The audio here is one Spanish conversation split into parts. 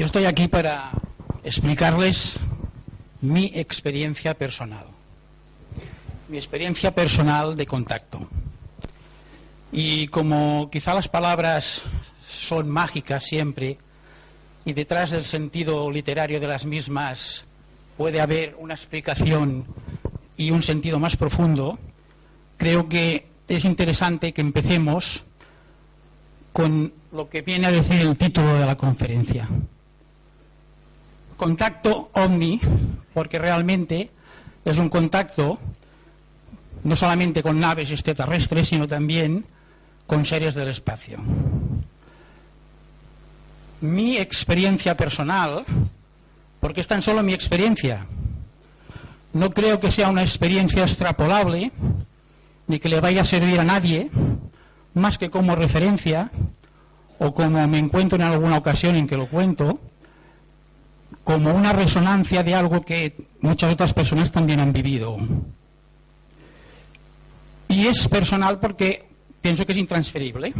Yo estoy aquí para explicarles mi experiencia personal, mi experiencia personal de contacto. Y como quizá las palabras son mágicas siempre y detrás del sentido literario de las mismas puede haber una explicación y un sentido más profundo, creo que es interesante que empecemos con lo que viene a decir el título de la conferencia. Contacto ovni, porque realmente es un contacto no solamente con naves extraterrestres, sino también con seres del espacio. Mi experiencia personal, porque es tan solo mi experiencia, no creo que sea una experiencia extrapolable, ni que le vaya a servir a nadie, más que como referencia, o como me encuentro en alguna ocasión en que lo cuento, como una resonancia de algo que muchas otras personas también han vivido. Y es personal porque pienso que es intransferible.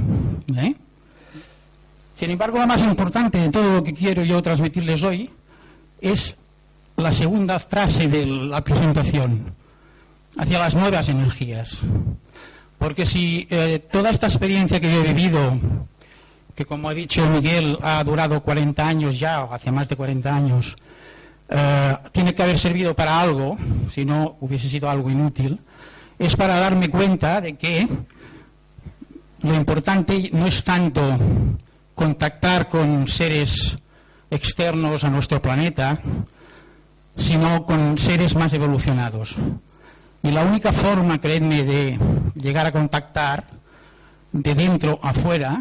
¿eh? Sin embargo, lo más importante de todo lo que quiero yo transmitirles hoy es la segunda frase de la presentación, hacia las nuevas energías. Porque si eh, toda esta experiencia que yo he vivido, que como ha dicho Miguel ha durado 40 años ya, o hace más de 40 años, eh, tiene que haber servido para algo, si no hubiese sido algo inútil, es para darme cuenta de que lo importante no es tanto contactar con seres externos a nuestro planeta, sino con seres más evolucionados. Y la única forma, creedme, de llegar a contactar de dentro a afuera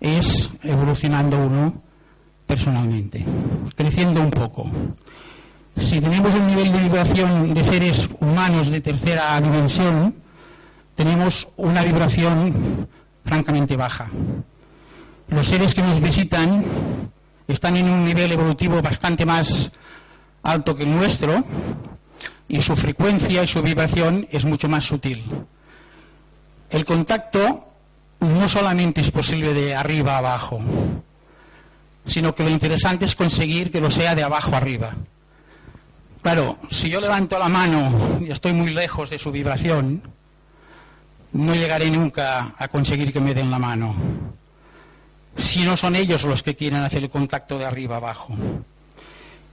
es evolucionando uno personalmente, creciendo un poco. Si tenemos un nivel de vibración de seres humanos de tercera dimensión, tenemos una vibración francamente baja. Los seres que nos visitan están en un nivel evolutivo bastante más alto que el nuestro y su frecuencia y su vibración es mucho más sutil. El contacto no solamente es posible de arriba a abajo, sino que lo interesante es conseguir que lo sea de abajo arriba. Claro, si yo levanto la mano y estoy muy lejos de su vibración, no llegaré nunca a conseguir que me den la mano. Si no son ellos los que quieren hacer el contacto de arriba abajo.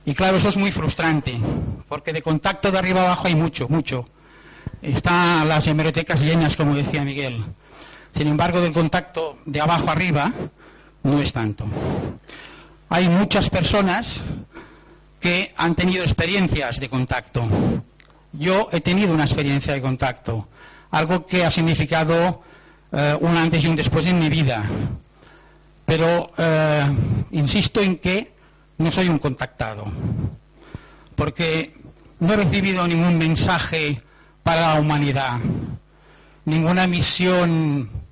Y claro, eso es muy frustrante, porque de contacto de arriba abajo hay mucho, mucho. Están las hemerotecas llenas, como decía Miguel. Sin embargo, del contacto de abajo arriba no es tanto. Hay muchas personas que han tenido experiencias de contacto. Yo he tenido una experiencia de contacto, algo que ha significado eh, un antes y un después en mi vida. Pero eh, insisto en que no soy un contactado, porque no he recibido ningún mensaje para la humanidad, ninguna misión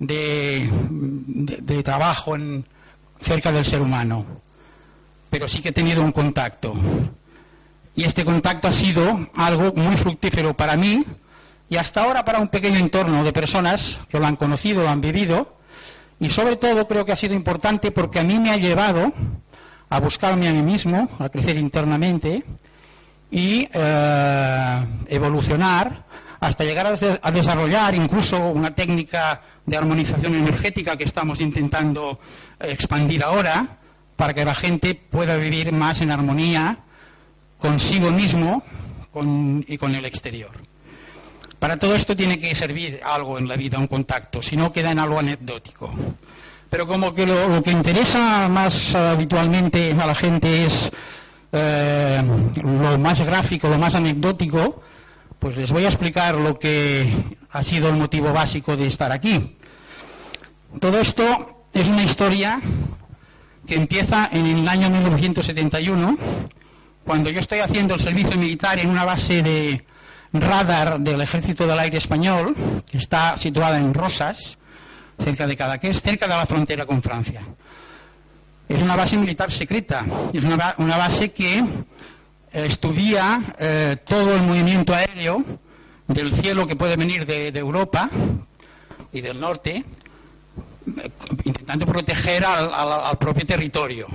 de, trabajo en, cerca del ser humano, pero sí que he tenido un contacto. Y este contacto ha sido algo muy fructífero para mí y hasta ahora para un pequeño entorno de personas que lo han conocido, lo han vivido, y sobre todo creo que ha sido importante porque a mí me ha llevado a buscarme a mí mismo, a crecer internamente y eh, evolucionar hasta llegar a, desarrollar incluso una técnica de armonización energética que estamos intentando expandir ahora para que la gente pueda vivir más en armonía consigo mismo y con el exterior. Para todo esto tiene que servir algo en la vida, un contacto, si no queda en algo anecdótico. Pero como que lo, que interesa más habitualmente a la gente es eh, lo más gráfico, lo más anecdótico, pues les voy a explicar lo que ha sido el motivo básico de estar aquí. Todo esto es una historia que empieza en el año 1971, cuando yo estoy haciendo el servicio militar en una base de radar del Ejército del Aire Español, que está situada en Rosas, cerca de Cadaqués, cerca de la frontera con Francia. Es una base militar secreta, es una, base que estudia eh, todo el movimiento aéreo del cielo que puede venir de, Europa y del norte, eh, intentando proteger al, propio territorio.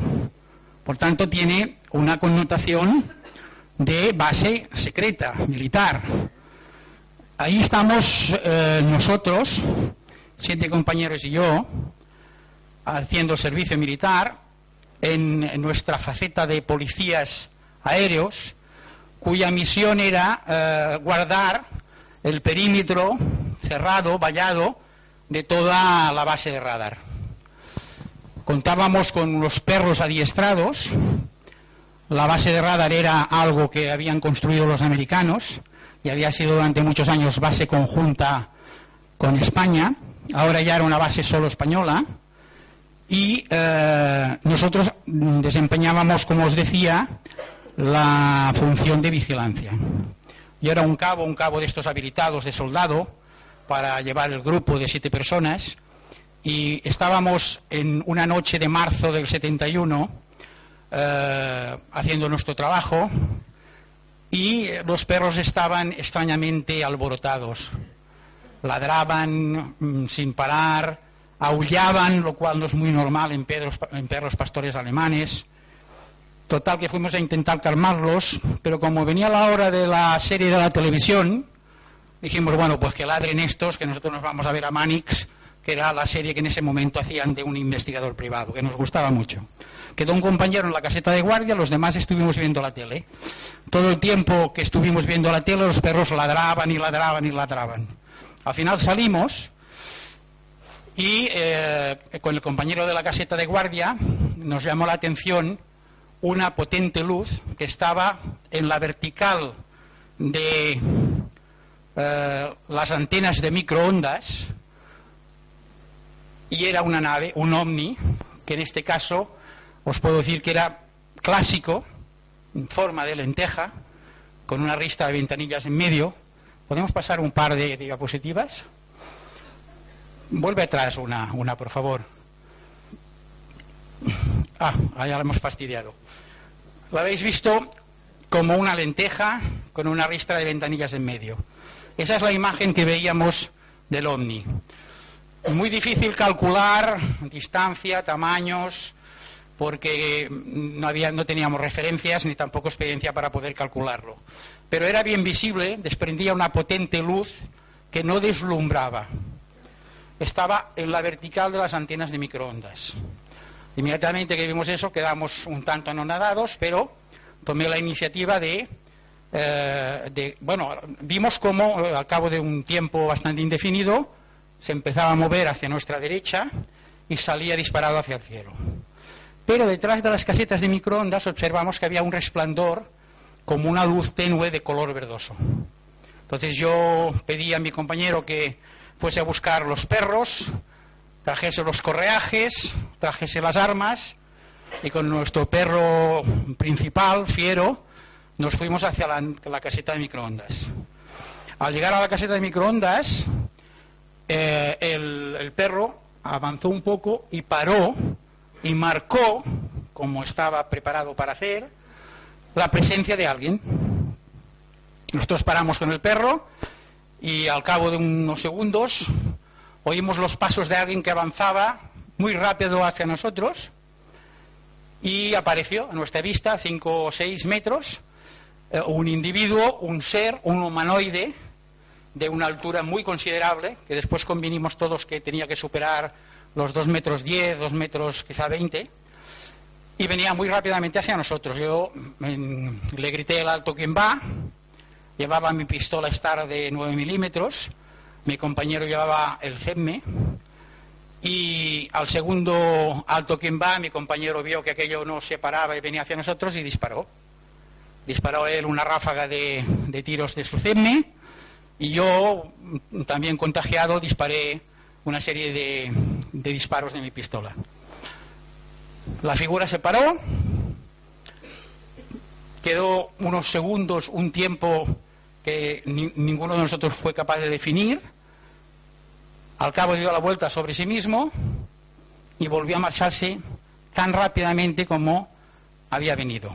Por tanto, tiene una connotación de base secreta, militar. Ahí estamos eh, nosotros, siete compañeros y yo, haciendo servicio militar en, nuestra faceta de policías aéreos, cuya misión era eh, guardar el perímetro cerrado, vallado, de toda la base de radar. Contábamos con los perros adiestrados. La base de radar era algo que habían construido los americanos y había sido durante muchos años base conjunta con España. Ahora ya era una base solo española. Y eh, nosotros desempeñábamos, como os decía, la función de vigilancia. Yo era un cabo, un cabo de estos habilitados de soldado para llevar el grupo de siete personas y estábamos en una noche de marzo del 71 eh, haciendo nuestro trabajo y los perros estaban extrañamente alborotados. Ladraban mm, sin parar, aullaban, lo cual no es muy normal en perros, en perros pastores alemanes. Total que fuimos a intentar calmarlos, pero como venía la hora de la serie de la televisión, dijimos, bueno, pues que ladren estos, que nosotros nos vamos a ver a Manix que era la serie que en ese momento hacían de un investigador privado, que nos gustaba mucho. Quedó un compañero en la caseta de guardia, los demás estuvimos viendo la tele. Todo el tiempo que estuvimos viendo la tele, los perros ladraban y ladraban y ladraban. Al final salimos y eh, con el compañero de la caseta de guardia nos llamó la atención una potente luz que estaba en la vertical de eh, las antenas de microondas y era una nave, un ovni, que en este caso os puedo decir que era clásico, en forma de lenteja, con una rista de ventanillas en medio. ¿Podemos pasar un par de diapositivas? Vuelve atrás una, una por favor. Ah, ya la hemos fastidiado. Lo habéis visto como una lenteja con una ristra de ventanillas en medio. Esa es la imagen que veíamos del ovni. Muy difícil calcular distancia, tamaños, porque no, había, no teníamos referencias ni tampoco experiencia para poder calcularlo. Pero era bien visible, desprendía una potente luz que no deslumbraba. Estaba en la vertical de las antenas de microondas. Inmediatamente que vimos eso quedamos un tanto anonadados, pero tomé la iniciativa de, eh, bueno, vimos cómo eh, al cabo de un tiempo bastante indefinido se empezaba a mover hacia nuestra derecha y salía disparado hacia el cielo. Pero detrás de las casetas de microondas observamos que había un resplandor como una luz tenue de color verdoso. Entonces yo pedí a mi compañero que fuese a buscar los perros, trajese los correajes, trajese las armas y con nuestro perro principal, fiero, nos fuimos hacia la, caseta de microondas. Al llegar a la caseta de microondas, eh, el, perro avanzó un poco y paró y marcó, como estaba preparado para hacer, la presencia de alguien. Nosotros paramos con el perro y al cabo de unos segundos oímos los pasos de alguien que avanzaba muy rápido hacia nosotros y apareció a nuestra vista, cinco o seis metros, eh, un individuo, un ser, un humanoide, de una altura muy considerable, que después convinimos todos que tenía que superar los dos metros diez, dos metros quizá veinte, y venía muy rápidamente hacia nosotros. Yo le grité el alto quien va, llevaba mi pistola Star de 9 milímetros, mi compañero llevaba el CEMME, y al segundo alto quien va, mi compañero vio que aquello no se paraba y venía hacia nosotros y disparó. Disparó él una ráfaga de, tiros de su CEMME, y yo, también contagiado, disparé una serie de, disparos de mi pistola. La figura se paró, quedó unos segundos, un tiempo que ninguno de nosotros fue capaz de definir. Al cabo dio la vuelta sobre sí mismo y volvió a marcharse tan rápidamente como había venido.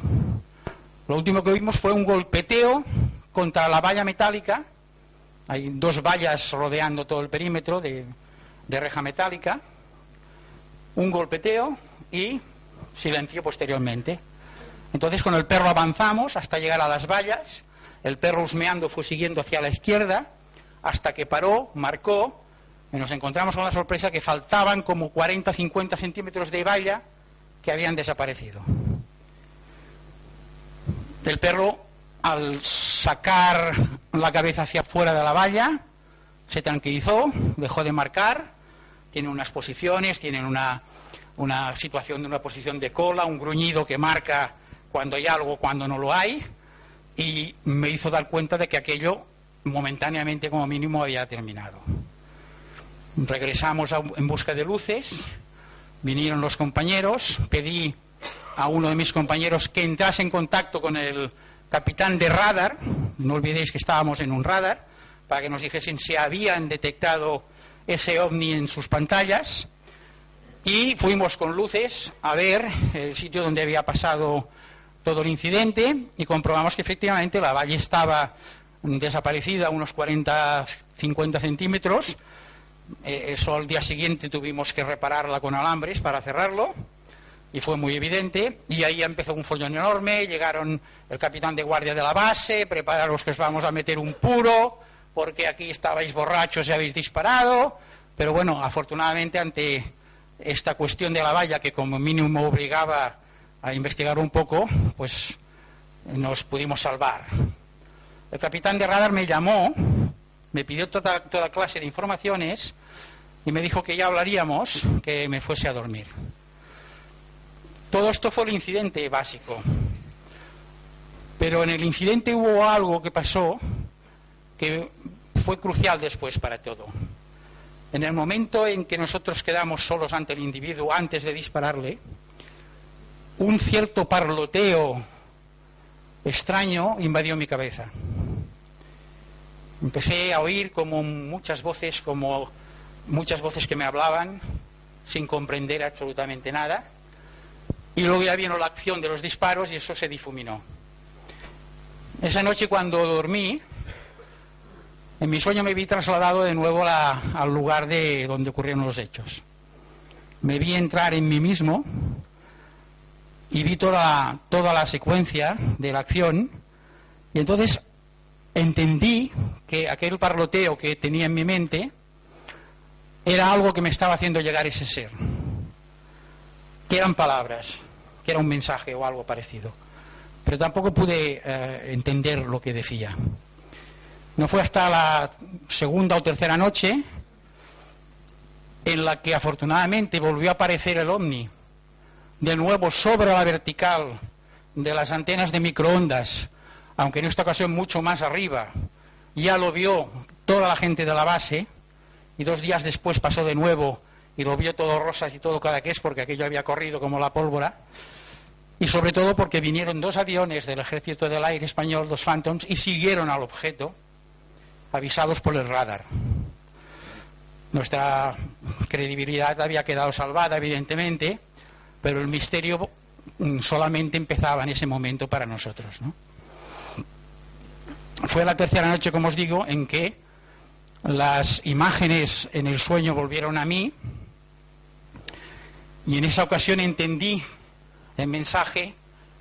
Lo último que vimos fue un golpeteo contra la valla metálica hay dos vallas rodeando todo el perímetro de, reja metálica, un golpeteo y silencio posteriormente. Entonces con el perro avanzamos hasta llegar a las vallas, el perro husmeando fue siguiendo hacia la izquierda, hasta que paró, marcó, nos encontramos con la sorpresa que faltaban como 40-50 centímetros de valla que habían desaparecido. El perro, al sacar la cabeza hacia afuera de la valla, se tranquilizó, dejó de marcar, tiene unas posiciones, tienen una, una situación de una posición de cola, un gruñido que marca cuando hay algo, cuando no lo hay, y me hizo dar cuenta de que aquello momentáneamente como mínimo había terminado. Regresamos en busca de luces, vinieron los compañeros, pedí a uno de mis compañeros que entrase en contacto con el capitán de radar, no olvidéis que estábamos en un radar, para que nos dijesen si habían detectado ese ovni en sus pantallas, y fuimos con luces a ver el sitio donde había pasado todo el incidente y comprobamos que efectivamente la valle estaba desaparecida unos 40, 50 centímetros. Eh, eso al día siguiente tuvimos que repararla con alambres para cerrarlo y fue muy evidente. Y ahí empezó un follón enorme. Llegaron el capitán de guardia de la base, prepararos que os vamos a meter un puro, porque aquí estabais borrachos y habéis disparado. Pero bueno, afortunadamente ante esta cuestión de la valla, que como mínimo obligaba a investigar un poco, pues nos pudimos salvar. El capitán de radar me llamó, me pidió toda, toda clase de informaciones y me dijo que ya hablaríamos, que me fuese a dormir. Todo esto fue el incidente básico. Pero en el incidente hubo algo que pasó que fue crucial después para todo. En el momento en que nosotros quedamos solos ante el individuo antes de dispararle, un cierto parloteo extraño invadió mi cabeza. Empecé a oír como muchas voces, como muchas voces que me hablaban sin comprender absolutamente nada. Y luego ya vino la acción de los disparos y eso se difuminó. Esa noche cuando dormí, en mi sueño me vi trasladado de nuevo al lugar de donde ocurrieron los hechos. Me vi entrar en mí mismo y vi toda, toda la secuencia de la acción y entonces entendí que aquel parloteo que tenía en mi mente era algo que me estaba haciendo llegar ese ser, que eran palabras, que era un mensaje o algo parecido, pero tampoco pude eh, entender lo que decía. No fue hasta la segunda o tercera noche en la que afortunadamente volvió a aparecer el ovni de nuevo sobre la vertical de las antenas de microondas, aunque en esta ocasión mucho más arriba, ya lo vio toda la gente de la base y dos días después pasó de nuevo y lo vio todo rosas y todo cada que es porque aquello había corrido como la pólvora y sobre todo porque vinieron dos aviones del ejército del aire español, dos Phantoms, y siguieron al objeto avisados por el radar. Nuestra credibilidad había quedado salvada, evidentemente, pero el misterio solamente empezaba en ese momento para nosotros. Fue la tercera noche, como os digo, en que las imágenes en el sueño volvieron a mí y en esa ocasión entendí el mensaje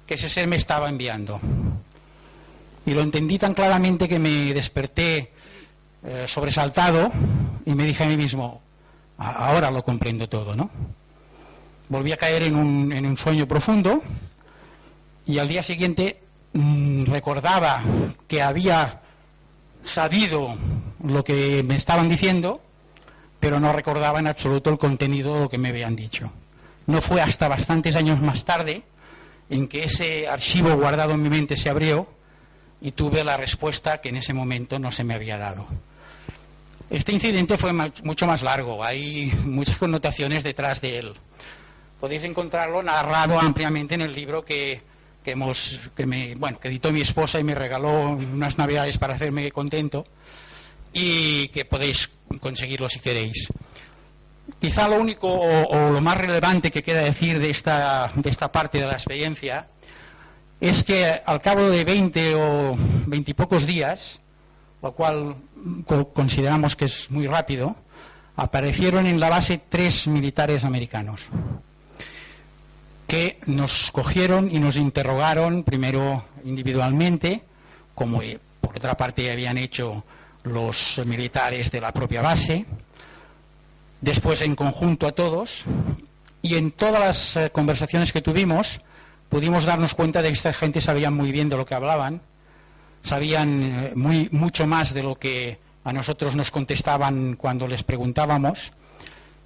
que ese ser me estaba enviando. Y lo entendí tan claramente que me desperté eh, sobresaltado y me dije a mí mismo, ahora lo comprendo todo, ¿no? volví a caer en un, en un sueño profundo y al día siguiente mm, recordaba que había sabido lo que me estaban diciendo, pero no recordaba en absoluto el contenido de lo que me habían dicho. No fue hasta bastantes años más tarde en que ese archivo guardado en mi mente se abrió y tuve la respuesta que en ese momento no se me había dado. Este incidente fue mucho más largo, hay muchas connotaciones detrás de él podéis encontrarlo narrado ampliamente en el libro que, hemos, que, me, bueno, que editó mi esposa y me regaló unas navidades para hacerme contento y que podéis conseguirlo si queréis. Quizá lo único o, lo más relevante que queda decir de esta, de esta parte de la experiencia es que al cabo de 20 o 20 y pocos días, lo cual consideramos que es muy rápido, aparecieron en la base tres militares americanos. Que nos cogieron y nos interrogaron primero individualmente, como eh, por otra parte habían hecho los militares de la propia base, después en conjunto a todos, y en todas las eh, conversaciones que tuvimos pudimos darnos cuenta de que esta gente sabía muy bien de lo que hablaban, sabían eh, muy, mucho más de lo que a nosotros nos contestaban cuando les preguntábamos,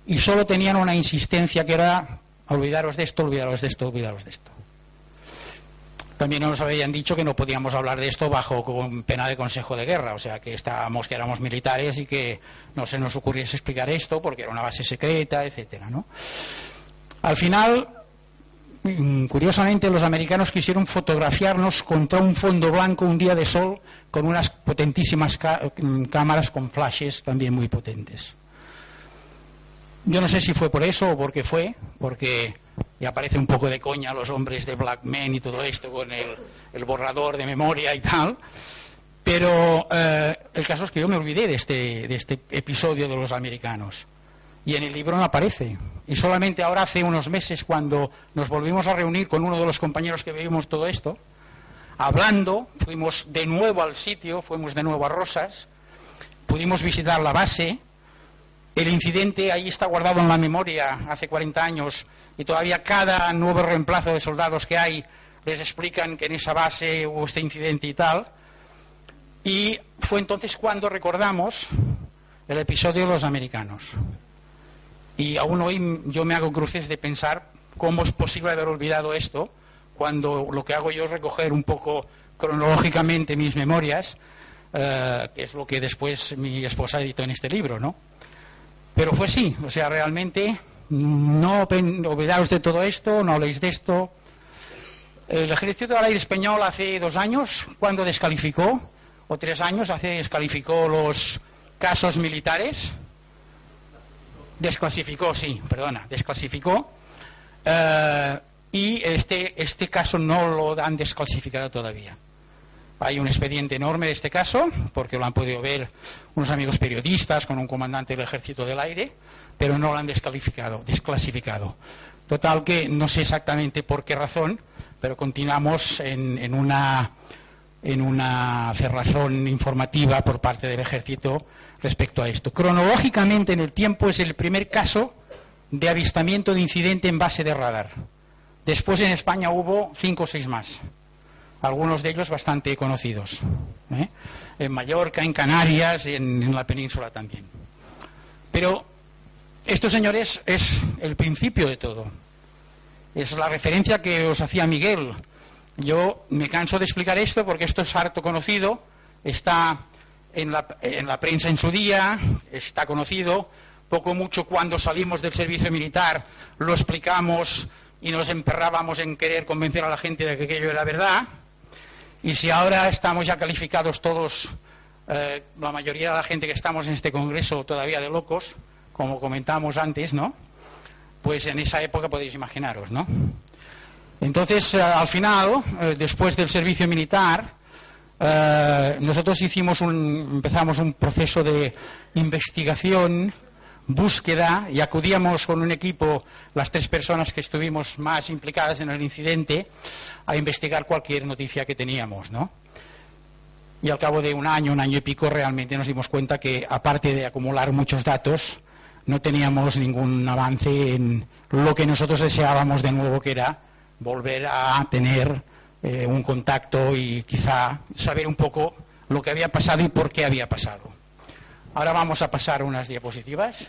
y solo tenían una insistencia que era olvidaros de esto, olvidaros de esto, olvidaros de esto. También nos habían dicho que no podíamos hablar de esto bajo pena de consejo de guerra, o sea que estábamos, que éramos militares y que no se nos ocurriese explicar esto porque era una base secreta, etcétera, ¿no? Al final, mm, curiosamente, los americanos quisieron fotografiarnos contra un fondo blanco un día de sol con unas potentísimas mm, cámaras con flashes también muy potentes. Yo no sé si fue por eso o por qué fue, porque ya parece un poco de coña los hombres de Black Men y todo esto con el, borrador de memoria y tal. Pero eh, el caso es que yo me olvidé de este, de este episodio de los americanos. Y en el libro no aparece. Y solamente ahora, hace unos meses, cuando nos volvimos a reunir con uno de los compañeros que vivimos todo esto, hablando, fuimos de nuevo al sitio, fuimos de nuevo a Rosas, pudimos visitar la base, el incidente ahí está guardado en la memoria hace 40 años y todavía cada nuevo reemplazo de soldados que hay les explican que en esa base hubo este incidente y tal. Y fue entonces cuando recordamos el episodio de los americanos. Y aún hoy yo me hago cruces de pensar cómo es posible haber olvidado esto cuando lo que hago yo es recoger un poco cronológicamente mis memorias, eh, que es lo que después mi esposa editó en este libro, ¿no? Pero fue sí, o sea, realmente no olvidaros de todo esto, no habléis de esto. El ejército del aire español hace dos años, cuando descalificó, o tres años, hace descalificó los casos militares. Desclasificó, sí, perdona, desclasificó. Eh, y este, este caso no lo han desclasificado todavía. Hay un expediente enorme de este caso, porque lo han podido ver unos amigos periodistas con un comandante del Ejército del Aire, pero no lo han descalificado, desclasificado. Total que no sé exactamente por qué razón, pero continuamos en, una, en una cerrazón informativa por parte del Ejército respecto a esto. Cronológicamente en el tiempo es el primer caso de avistamiento de incidente en base de radar. Después en España hubo cinco o seis más algunos de ellos bastante conocidos, ¿eh? en Mallorca, en Canarias, y en, la península también. Pero esto, señores, es el principio de todo. Es la referencia que os hacía Miguel. Yo me canso de explicar esto porque esto es harto conocido, está en la, en la prensa en su día, está conocido, poco mucho cuando salimos del servicio militar lo explicamos y nos emperrábamos en querer convencer a la gente de que aquello era verdad. Y si ahora estamos ya calificados todos, eh, la mayoría de la gente que estamos en este congreso todavía de locos, como comentamos antes, ¿no? Pues en esa época podéis imaginaros, ¿no? Entonces, eh, al final, eh, después del servicio militar, nosotros hicimos un, empezamos un proceso de investigación búsqueda y acudíamos con un equipo, las tres personas que estuvimos más implicadas en el incidente, a investigar cualquier noticia que teníamos, ¿no? Y al cabo de un año, un año y pico, realmente nos dimos cuenta que, aparte de acumular muchos datos, no teníamos ningún avance en lo que nosotros deseábamos de nuevo, que era volver a tener eh, un contacto y quizá saber un poco lo que había pasado y por qué había pasado. Ahora vamos a pasar unas diapositivas.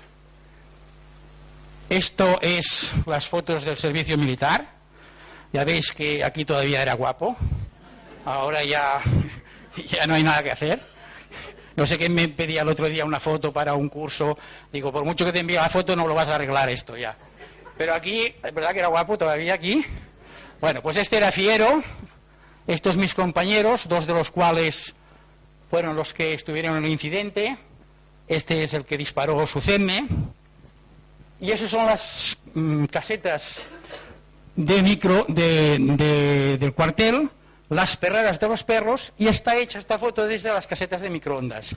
Esto es las fotos del servicio militar. Ya veis que aquí todavía era guapo. Ahora ya, ya no hay nada que hacer. No sé quién me pedía el otro día una foto para un curso. Digo, por mucho que te envíe la foto, no lo vas a arreglar esto ya. Pero aquí, es verdad que era guapo todavía aquí. Bueno, pues este era Fiero. Estos mis compañeros, dos de los cuales fueron los que estuvieron en el incidente. Este es el que disparó su CEME. Y esas son las mm, casetas de micro del cuartel, las perreras de los perros, y está hecha esta foto desde las casetas de microondas.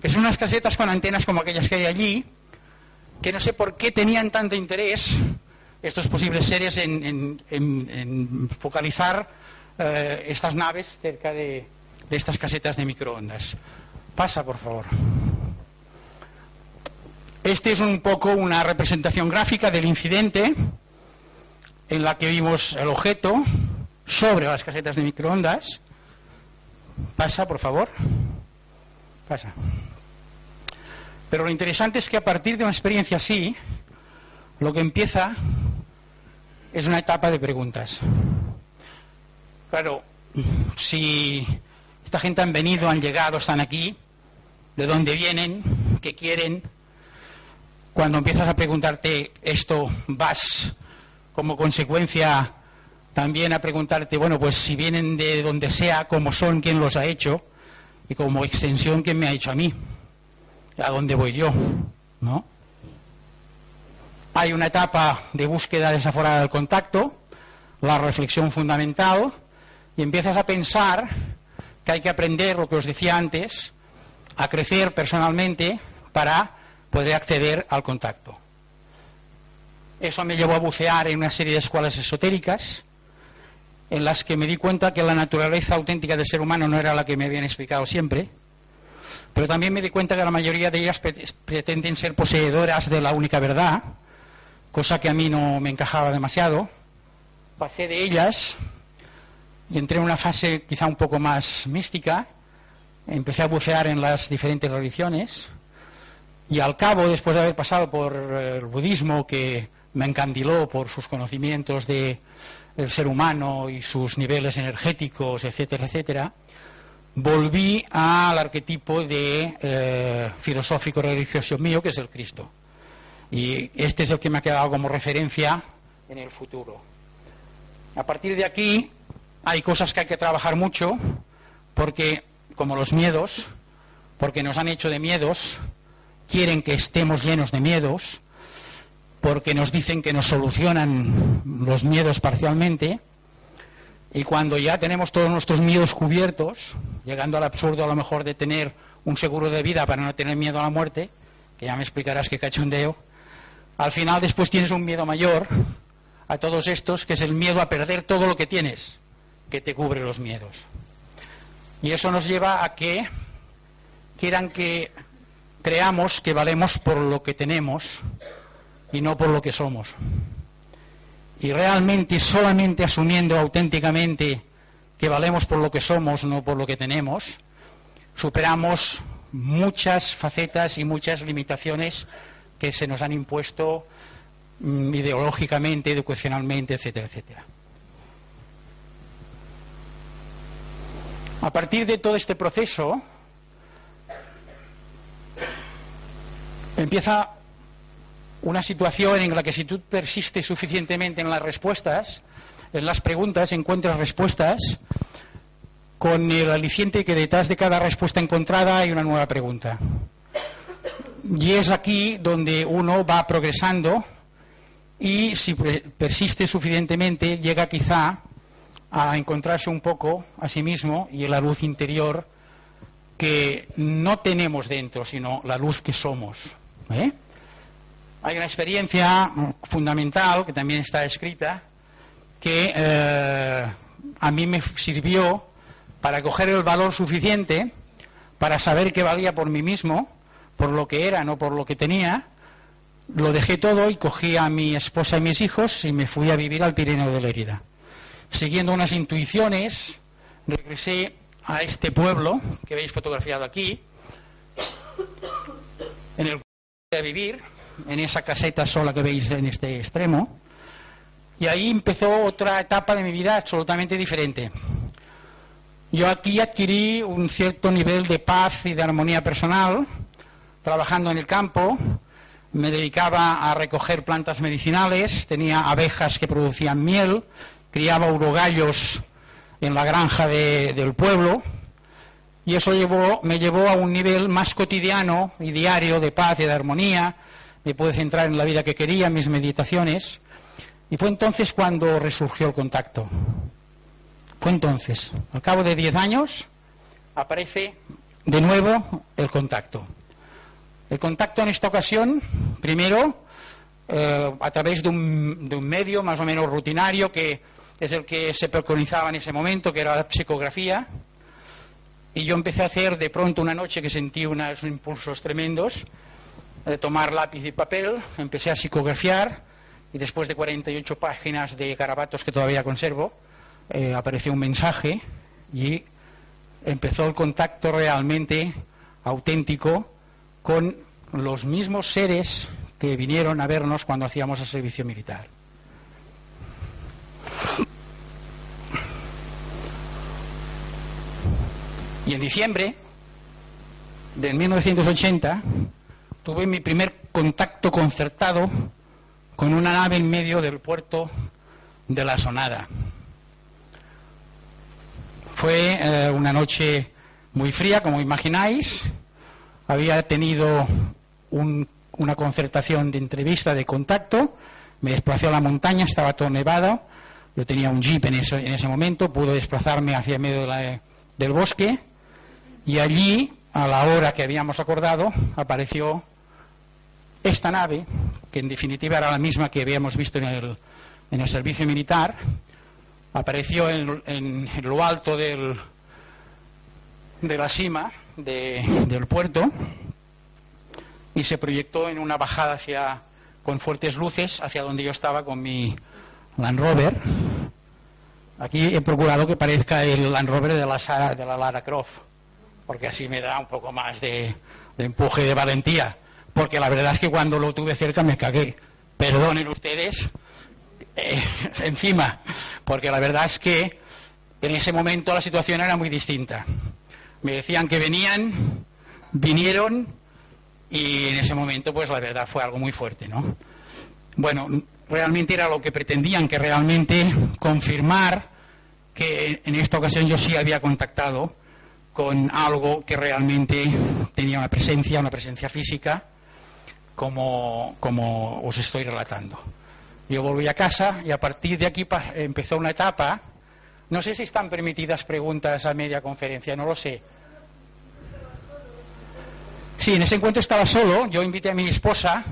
Que son unas casetas con antenas como aquellas que hay allí, que no sé por qué tenían tanto interés estos posibles seres en, focalizar eh, estas naves cerca de, de estas casetas de microondas. Pasa, por favor. Este es un poco una representación gráfica del incidente en la que vimos el objeto sobre las casetas de microondas. Pasa, por favor. Pasa. Pero lo interesante es que a partir de una experiencia así, lo que empieza es una etapa de preguntas. Claro, si esta gente han venido, han llegado, están aquí, de dónde vienen, qué quieren, cuando empiezas a preguntarte esto, vas como consecuencia también a preguntarte, bueno, pues si vienen de donde sea, cómo son, quién los ha hecho, y como extensión, quién me ha hecho a mí, a dónde voy yo, ¿no? Hay una etapa de búsqueda desaforada del contacto, la reflexión fundamental, y empiezas a pensar que hay que aprender lo que os decía antes, a crecer personalmente para poder acceder al contacto. Eso me llevó a bucear en una serie de escuelas esotéricas, en las que me di cuenta que la naturaleza auténtica del ser humano no era la que me habían explicado siempre, pero también me di cuenta que la mayoría de ellas pretenden ser poseedoras de la única verdad, cosa que a mí no me encajaba demasiado. Pasé de ellas y entré en una fase quizá un poco más mística, empecé a bucear en las diferentes religiones y al cabo, después de haber pasado por el budismo que me encandiló por sus conocimientos de ser humano y sus niveles energéticos, etcétera, etcétera, volví al arquetipo de eh, filosófico religioso mío, que es el Cristo. Y este es el que me ha quedado como referencia en el futuro. A partir de aquí hay cosas que hay que trabajar mucho, porque, como los miedos, porque nos han hecho de miedos, quieren que estemos llenos de miedos, porque nos dicen que nos solucionan los miedos parcialmente, y cuando ya tenemos todos nuestros miedos cubiertos, llegando al absurdo a lo mejor de tener un seguro de vida para no tener miedo a la muerte, que ya me explicarás qué cachondeo, al final después tienes un miedo mayor a todos estos, que es el miedo a perder todo lo que tienes, que te cubre los miedos. Y eso nos lleva a que quieran que creamos que valemos por lo que tenemos y no por lo que somos. Y realmente, solamente asumiendo auténticamente que valemos por lo que somos, no por lo que tenemos, superamos muchas facetas y muchas limitaciones que se nos han impuesto mm, ideológicamente, educacionalmente, etcétera, etcétera. A partir de todo este proceso, empieza una situación en la que si tú persistes suficientemente en las respuestas, en las preguntas, encuentras respuestas, con el aliciente que detrás de cada respuesta encontrada hay una nueva pregunta. Y es aquí donde uno va progresando y si persiste suficientemente llega quizá a encontrarse un poco a sí mismo y la luz interior que no tenemos dentro, sino la luz que somos. ¿Eh? Hay una experiencia fundamental que también está escrita que eh, a mí me sirvió para coger el valor suficiente para saber que valía por mí mismo, por lo que era, no por lo que tenía. Lo dejé todo y cogí a mi esposa y mis hijos y me fui a vivir al Pirineo de Lérida. Siguiendo unas intuiciones, regresé a este pueblo que veis fotografiado aquí, a vivir, en esa caseta sola que veis en este extremo. Y ahí empezó otra etapa de mi vida absolutamente diferente. Yo aquí adquirí un cierto nivel de paz y de armonía personal, trabajando en el campo. Me dedicaba a recoger plantas medicinales, tenía abejas que producían miel, criaba urogallos en la granja del pueblo y eso me llevó a un nivel más cotidiano y diario de paz y de armonía. Me pude centrar en la vida que quería, en mis meditaciones. Y fue entonces cuando resurgió el contacto. Fue entonces, al cabo de diez años, aparece de nuevo el contacto. El contacto en esta ocasión, primero, eh, a través de un, de un medio más o menos rutinario que es el que se preconizaba en ese momento, que era la psicografía. Y yo empecé a hacer de pronto una noche que sentí unos impulsos tremendos, de tomar lápiz y papel, empecé a psicografiar y después de 48 páginas de garabatos que todavía conservo, eh, apareció un mensaje y empezó el contacto realmente auténtico con los mismos seres que vinieron a vernos cuando hacíamos el servicio militar. Y en diciembre de 1980 tuve mi primer contacto concertado con una nave en medio del puerto de la Sonada. Fue eh, una noche muy fría, como imagináis. Había tenido una concertación de entrevista, de contacto. Me desplacé a la montaña, estaba todo nevado. Yo tenía un jeep en ese, en ese momento, pude desplazarme hacia el medio del bosque. Y allí, a la hora que habíamos acordado, apareció esta nave, que en definitiva era la misma que habíamos visto en el, en el servicio militar, apareció en, lo alto del, de la cima del puerto y se proyectó en una bajada hacia con fuertes luces hacia donde yo estaba con mi Land Rover. Aquí he procurado que parezca el Land Rover de la, de la Lara Croft, porque así me da un poco más de, empuje de valentía. Porque la verdad es que cuando lo tuve cerca me cagué. Perdonen ustedes, eh, encima, porque la verdad es que en ese momento la situación era muy distinta. Me decían que venían, vinieron y en ese momento pues la verdad fue algo muy fuerte, ¿no? Bueno, realmente era lo que pretendían, que realmente confirmar que en esta ocasión yo sí había contactado con algo que realmente tenía una presencia, una presencia física, como, como os estoy relatando. Yo volví a casa y a partir de aquí empezó una etapa. No sé si están permitidas preguntas a media conferencia, no lo sé. Sí, en ese encuentro estaba solo. Yo invité a mi esposa.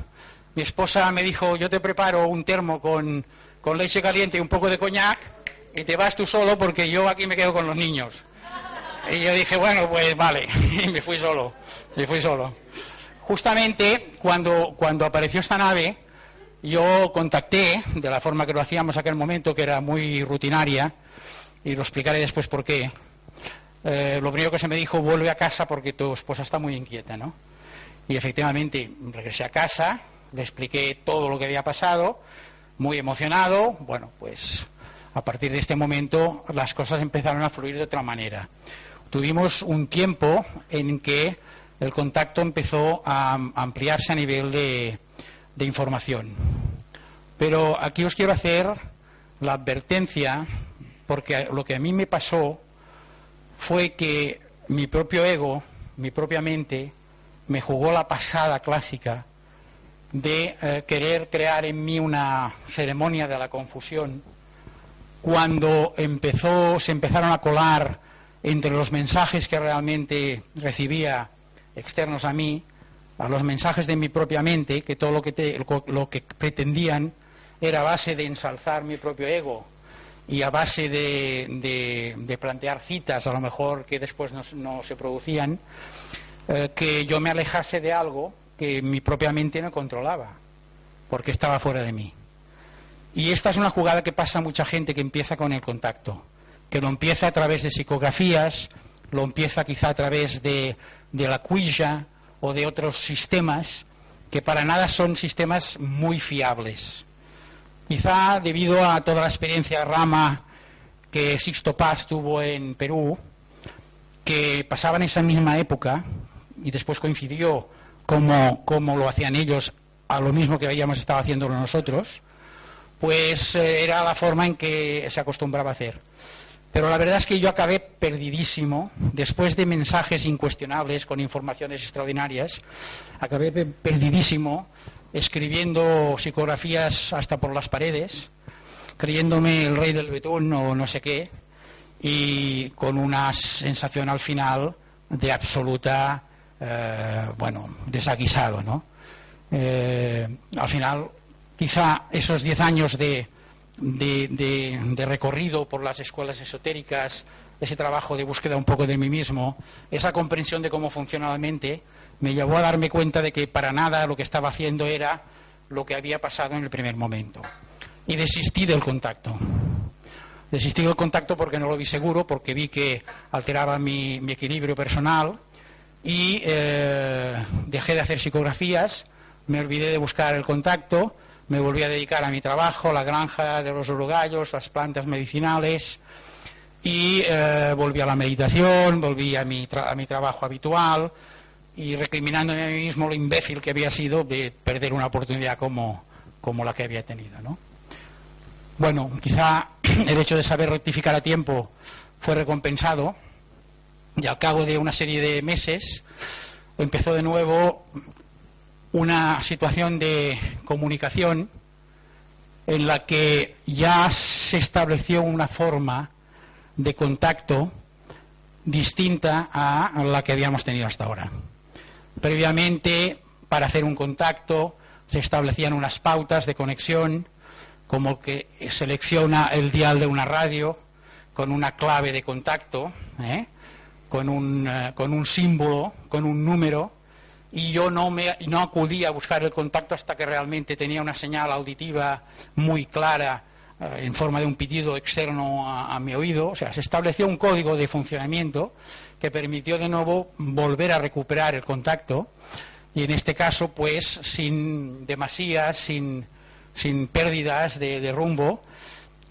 Mi esposa me dijo: Yo te preparo un termo con, con leche caliente y un poco de coñac y te vas tú solo porque yo aquí me quedo con los niños. Y yo dije: Bueno, pues vale. Y me fui solo. Me fui solo. Justamente cuando, cuando apareció esta nave yo contacté, de la forma que lo hacíamos aquel momento, que era muy rutinaria, y lo explicaré después por qué. Eh, lo primero que se me dijo, vuelve a casa porque tu esposa está muy inquieta, ¿no? Y efectivamente regresé a casa, le expliqué todo lo que había pasado, muy emocionado. Bueno, pues a partir de este momento las cosas empezaron a fluir de otra manera. Tuvimos un tiempo en que el contacto empezó a ampliarse a nivel de, información. Pero aquí os quiero hacer la advertencia, porque lo que a mí me pasó fue que mi propio ego, mi propia mente, me jugó la pasada clásica de eh, querer crear en mí una ceremonia de la confusión cuando empezó, se empezaron a colar entre los mensajes que realmente recibía externos a mí, a los mensajes de mi propia mente, que todo lo que, lo que pretendían era a base de ensalzar mi propio ego y a base de, plantear citas, a lo mejor que después no, se producían, eh, que yo me alejase de algo que mi propia mente no controlaba, porque estaba fuera de mí. Y esta es una jugada que pasa a mucha gente que empieza con el contacto, que lo empieza a través de psicografías, lo empieza quizá a través de, de la cuilla, o de otros sistemas que para nada son sistemas muy fiables. Quizá debido a toda la experiencia rama que Sixto Paz tuvo en Perú, que pasaba en esa misma época y después coincidió como, como lo hacían ellos a lo mismo que habíamos estado haciéndolo nosotros, pues eh, era la forma en que se acostumbraba a hacer. Pero la verdad es que yo acabé perdidísimo, después de mensajes incuestionables con informaciones extraordinarias, acabé perdidísimo escribiendo psicografías hasta por las paredes, creyéndome el rey del betún o no sé qué, y con una sensación al final de absoluta, eh, bueno, desaguisado, ¿no? Eh, al final quizá esos diez años de, de, recorrido por las escuelas esotéricas, ese trabajo de búsqueda un poco de mí mismo, esa comprensión de cómo funciona la mente, me llevó a darme cuenta de que para nada lo que estaba haciendo era lo que había pasado en el primer momento. Y desistí del contacto. Desistí del contacto porque no lo vi seguro, porque vi que alteraba mi, equilibrio personal y eh, dejé de hacer psicografías, me olvidé de buscar el contacto me volví a dedicar a mi trabajo, la granja de los uruguayos, las plantas medicinales y eh, volví a la meditación, volví a mi, a mi trabajo habitual y recriminándome a mí mismo lo imbécil que había sido de perder una oportunidad como, la que había tenido. ¿no? Bueno, quizá el hecho de saber rectificar a tiempo fue recompensado y al cabo de una serie de meses empezó de nuevo una situación de comunicación en la que ya se estableció una forma de contacto distinta a la que habíamos tenido hasta ahora. Previamente, para hacer un contacto, se establecían unas pautas de conexión, como que selecciona el dial de una radio con una clave de contacto, ¿eh? eh, con un símbolo, con un número, y yo no, me, acudí a buscar el contacto hasta que realmente tenía una señal auditiva muy clara eh, en forma de un pitido externo a, mi oído. O sea, se estableció un código de funcionamiento que permitió de nuevo volver a recuperar el contacto y en este caso, pues, sin demasías, sin, pérdidas de rumbo.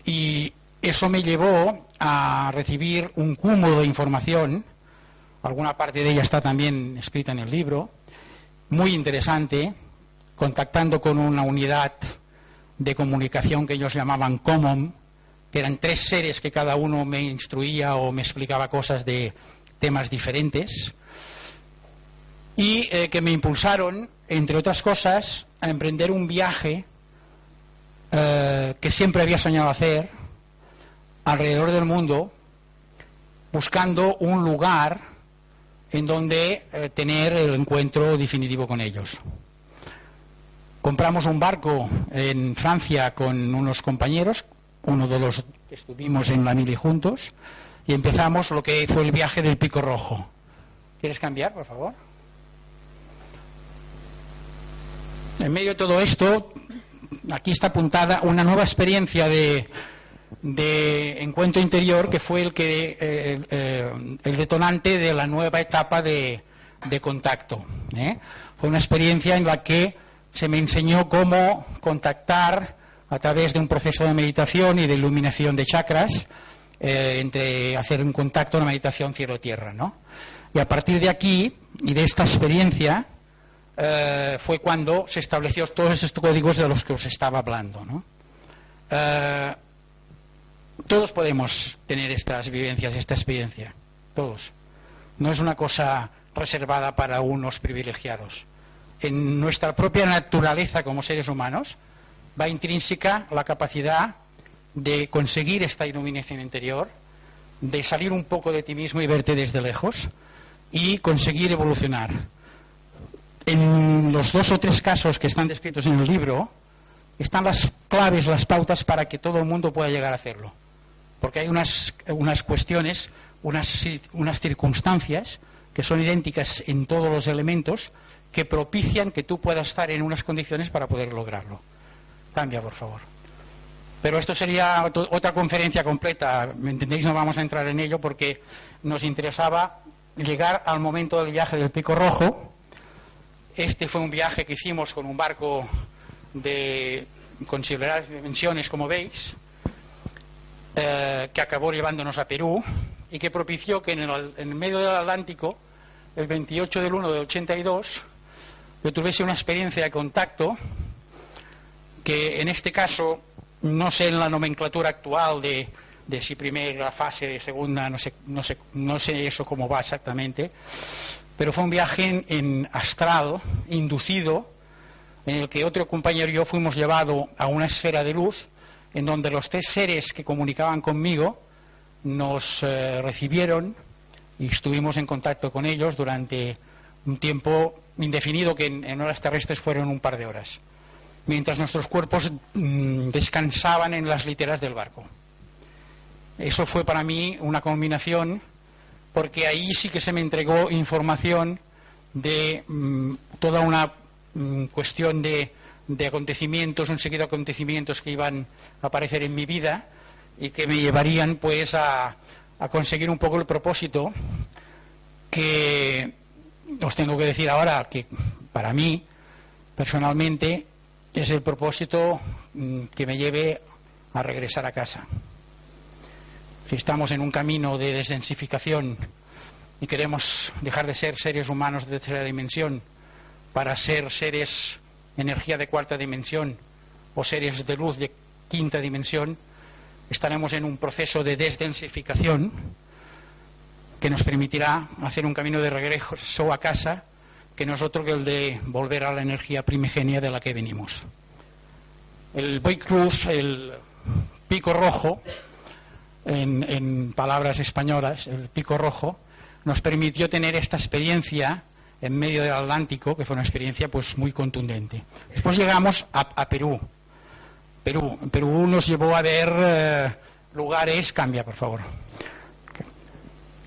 Y eso me llevó a recibir un cúmulo de información, alguna parte de ella está también escrita en el libro, muy interesante, contactando con una unidad de comunicación que ellos llamaban Common, que eran tres seres que cada uno me instruía o me explicaba cosas de temas diferentes, y eh, que me impulsaron, entre otras cosas, a emprender un viaje eh, que siempre había soñado hacer alrededor del mundo, buscando un lugar en donde eh, tener el encuentro definitivo con ellos. Compramos un barco en Francia con unos compañeros, uno de los que estuvimos en la mili juntos, y empezamos lo que fue el viaje del Pico Rojo. ¿Quieres cambiar, por favor? En medio de todo esto, aquí está apuntada una nueva experiencia de, de encuentro interior que fue el que eh, eh, el detonante de la nueva etapa de, contacto. ¿eh? Fue una experiencia en la que se me enseñó cómo contactar a través de un proceso de meditación y de iluminación de chakras, entre hacer un contacto, una meditación cielo-tierra. ¿no? Y a partir de aquí y de esta experiencia fue cuando se estableció todos estos códigos de los que os estaba hablando. ¿no? Todos podemos tener estas vivencias, esta experiencia. Todos. No es una cosa reservada para unos privilegiados. En nuestra propia naturaleza como seres humanos va intrínseca la capacidad de conseguir esta iluminación interior, de salir un poco de ti mismo y verte desde lejos y conseguir evolucionar. En los dos o tres casos que están descritos en el libro están las claves, las pautas para que todo el mundo pueda llegar a hacerlo porque hay unas, unas cuestiones, unas, unas circunstancias que son idénticas en todos los elementos que propician que tú puedas estar en unas condiciones para poder lograrlo. Cambia, por favor. Pero esto sería otra conferencia completa, ¿me entendéis? No vamos a entrar en ello porque nos interesaba llegar al momento del viaje del Pico Rojo. Este fue un viaje que hicimos con un barco de considerables dimensiones, como veis, eh, que acabó llevándonos a Perú y que propició que en el, medio del Atlántico, el 28 del 1 de 82, yo tuviese una experiencia de contacto que en este caso, no sé en la nomenclatura actual de, de si primera fase, segunda, no sé, no, sé, no sé eso cómo va exactamente, pero fue un viaje en, en astral, inducido, en el que otro compañero y yo fuimos llevados a una esfera de luz en donde los tres seres que comunicaban conmigo nos eh, recibieron y estuvimos en contacto con ellos durante un tiempo indefinido que en, horas terrestres fueron un par de horas. mientras nuestros cuerpos mm, descansaban en las literas del barco. Eso fue para mí una combinación, porque ahí sí que se me entregó información de mm, toda una mm, cuestión de, de acontecimientos, un seguido de acontecimientos que iban a aparecer en mi vida y que me llevarían pues a, conseguir un poco el propósito que os tengo que decir ahora que para mí personalmente es el propósito mm, que me lleve a regresar a casa. Si estamos en un camino de desdensificación y queremos dejar de ser seres humanos de tercera dimensión para ser seres energía de cuarta dimensión o seres de luz de quinta dimensión, estaremos en un proceso de desdensificación que nos permitirá hacer un camino de regreso a casa que no es otro que el de volver a la energía primigenia de la que venimos. El Boy Cruz, el pico rojo, en, en, palabras españolas, el pico rojo, nos permitió tener esta experiencia en medio del Atlántico, que fue una experiencia pues muy contundente. Después llegamos a, a Perú, Perú. Perú nos llevó a ver eh, lugares, cambia por favor,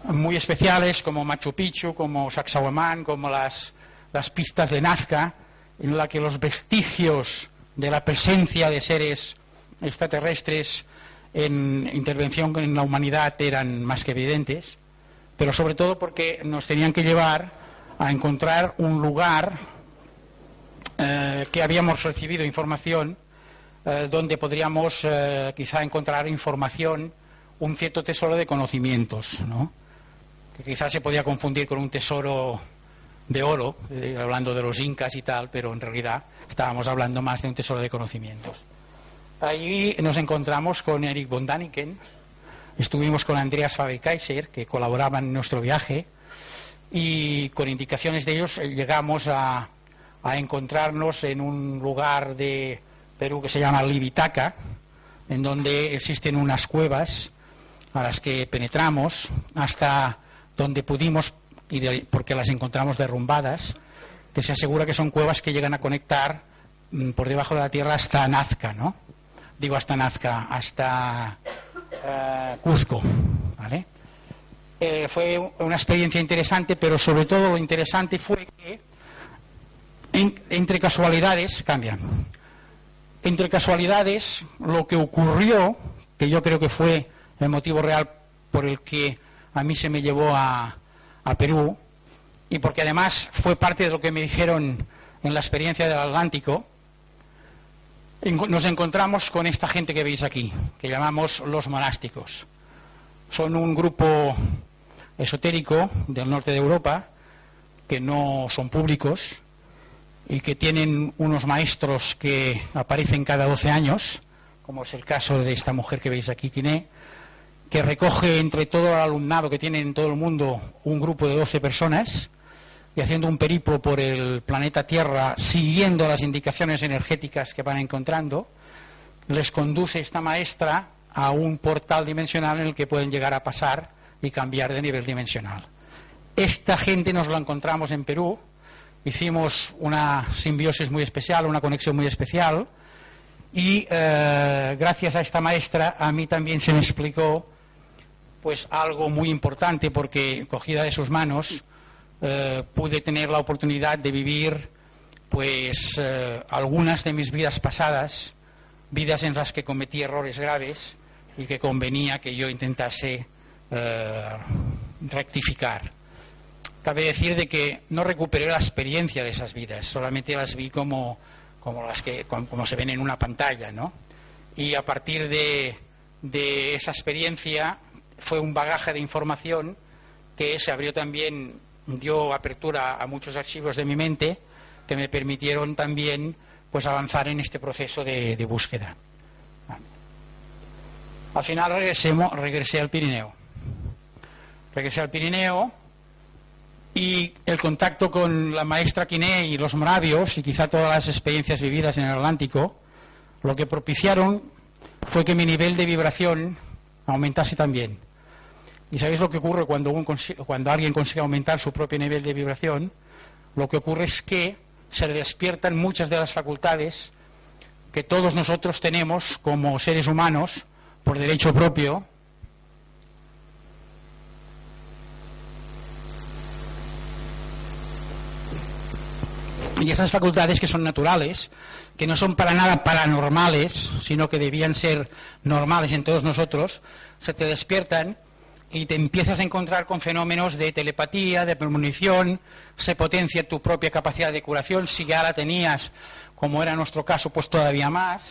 muy especiales como Machu Picchu, como Sacsayhuamán, como las, las pistas de Nazca, en la que los vestigios de la presencia de seres extraterrestres en intervención en la humanidad eran más que evidentes, pero sobre todo porque nos tenían que llevar a encontrar un lugar eh, que habíamos recibido información eh, donde podríamos eh, quizá encontrar información, un cierto tesoro de conocimientos, ¿no? que quizás se podía confundir con un tesoro de oro, hablando de los incas y tal, pero en realidad estábamos hablando más de un tesoro de conocimientos. Allí nos encontramos con Eric von Daniken, estuvimos con Andreas Faber-Kaiser, que colaboraban en nuestro viaje, y con indicaciones de ellos llegamos a, encontrarnos en un lugar de Perú que se llama Libitaca, en donde existen unas cuevas a las que penetramos hasta donde pudimos, porque las encontramos derrumbadas, que se asegura que son cuevas que llegan a conectar mm, por debajo de la tierra hasta Nazca, ¿no? Digo hasta Nazca, hasta uh, Cuzco, ¿vale? Eh, fue una experiencia interesante, pero sobre todo lo interesante fue que en, entre casualidades cambian entre casualidades, lo que ocurrió, que yo creo que fue el motivo real por el que a mí se me llevó a Perú, y porque además fue parte de lo que me dijeron en la experiencia del Atlántico, nos encontramos con esta gente que veis aquí, que llamamos los monásticos. Son un grupo esotérico del norte de Europa, que no son públicos, y que tienen unos maestros que aparecen cada 12 años, como es el caso de esta mujer que veis aquí, Quiné, que recoge entre todo el alumnado que tiene en todo el mundo un grupo de 12 personas y haciendo un periplo por el planeta Tierra, siguiendo las indicaciones energéticas que van encontrando, les conduce esta maestra a un portal dimensional en el que pueden llegar a pasar y cambiar de nivel dimensional. Esta gente nos la encontramos en Perú, hicimos una simbiosis muy especial, una conexión muy especial y eh, gracias a esta maestra a mí también se me explicó pues algo muy importante porque cogida de sus manos eh, pude tener la oportunidad de vivir pues eh, algunas de mis vidas pasadas, vidas en las que cometí errores graves y que convenía que yo intentase rectificar. Cabe decir de que no recuperé la experiencia de esas vidas, solamente las vi como, como las que como, se ven en una pantalla, ¿no? Y a partir de, esa experiencia fue un bagaje de información que se abrió también, dio apertura a muchos archivos de mi mente que me permitieron también pues avanzar en este proceso de, de búsqueda. Al final regresé al Pirineo. Regresé al Pirineo y el contacto con la maestra Quiné y los moravios y quizá todas las experiencias vividas en el Atlántico, lo que propiciaron fue que mi nivel de vibración aumentase también. ¿Y sabéis lo que ocurre cuando, cuando alguien consigue aumentar su propio nivel de vibración? Lo que ocurre es que se despiertan muchas de las facultades que todos nosotros tenemos como seres humanos por derecho propio y esas facultades que son naturales, que no son para nada paranormales, sino que debían ser normales en todos nosotros, se te despiertan y te empiezas a encontrar con fenómenos de telepatía, de premonición, se potencia tu propia capacidad de curación, si ya la tenías, como era nuestro caso, pues todavía más,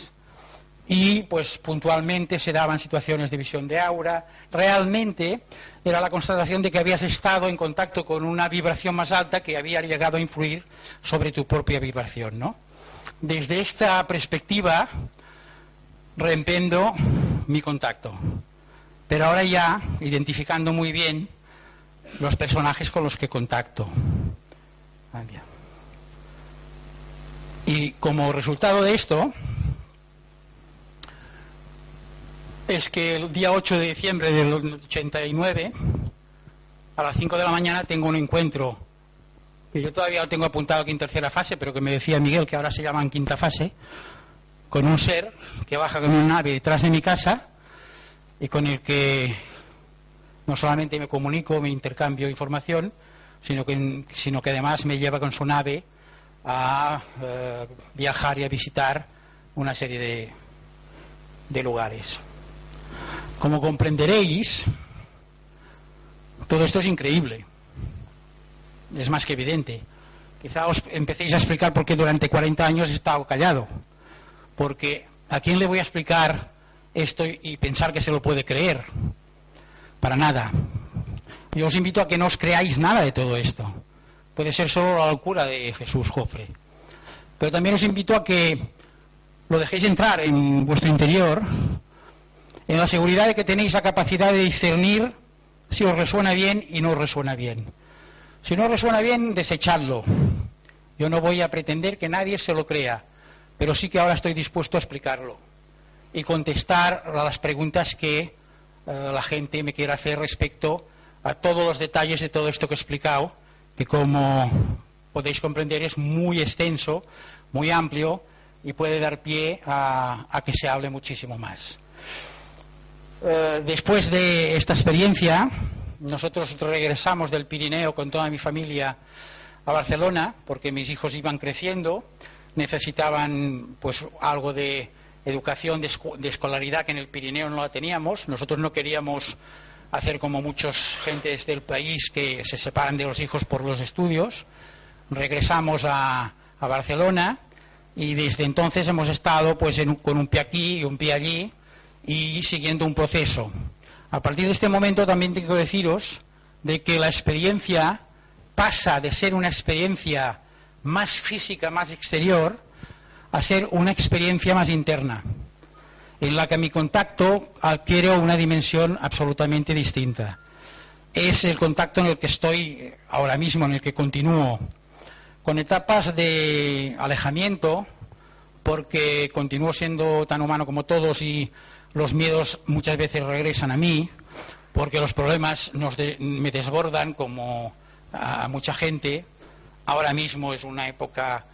y pues puntualmente se daban situaciones de visión de aura. Realmente era la constatación de que habías estado en contacto con una vibración más alta que había llegado a influir sobre tu propia vibración, ¿no? Desde esta perspectiva reempendo mi contacto, pero ahora ya identificando muy bien los personajes con los que contacto. Ah, y como resultado de esto, es que el día 8 de diciembre del 89, a las 5 de la mañana, tengo un encuentro, que yo todavía lo tengo apuntado aquí en tercera fase, pero que me decía Miguel que ahora se llama en quinta fase, con un ser que baja con una nave detrás de mi casa y con el que no solamente me comunico, me intercambio información, sino que, además me lleva con su nave a eh, viajar y a visitar una serie de, de lugares. Como comprenderéis, todo esto es increíble. Es más que evidente. Quizá os empecéis a explicar por qué durante 40 años he estado callado. Porque ¿a quién le voy a explicar esto y pensar que se lo puede creer? Para nada. Yo os invito a que no os creáis nada de todo esto. Puede ser solo la locura de Jesús Jofre. Pero también os invito a que lo dejéis entrar en vuestro interior en la seguridad de que tenéis la capacidad de discernir si os resuena bien y no os resuena bien. Si no os resuena bien, desechadlo. Yo no voy a pretender que nadie se lo crea, pero sí que ahora estoy dispuesto a explicarlo y contestar a las preguntas que eh, la gente me quiera hacer respecto a todos los detalles de todo esto que he explicado, que como podéis comprender es muy extenso, muy amplio y puede dar pie a que se hable muchísimo más. Eh, después de esta experiencia, nosotros regresamos del Pirineo con toda mi familia a Barcelona, porque mis hijos iban creciendo, necesitaban pues algo de educación, de, escolaridad que en el Pirineo no la teníamos. Nosotros no queríamos hacer como muchos gentes del país que se separan de los hijos por los estudios. Regresamos a, Barcelona y desde entonces hemos estado pues con un pie aquí y un pie allí y siguiendo un proceso. A partir de este momento también tengo que deciros de que la experiencia pasa de ser una experiencia más física, más exterior, a ser una experiencia más interna, en la que mi contacto adquiere una dimensión absolutamente distinta. Es el contacto en el que estoy ahora mismo, en el que continúo, con etapas de alejamiento, porque continúo siendo tan humano como todos y los miedos muchas veces regresan a mí porque los problemas me desbordan como a mucha gente. Ahora mismo es una época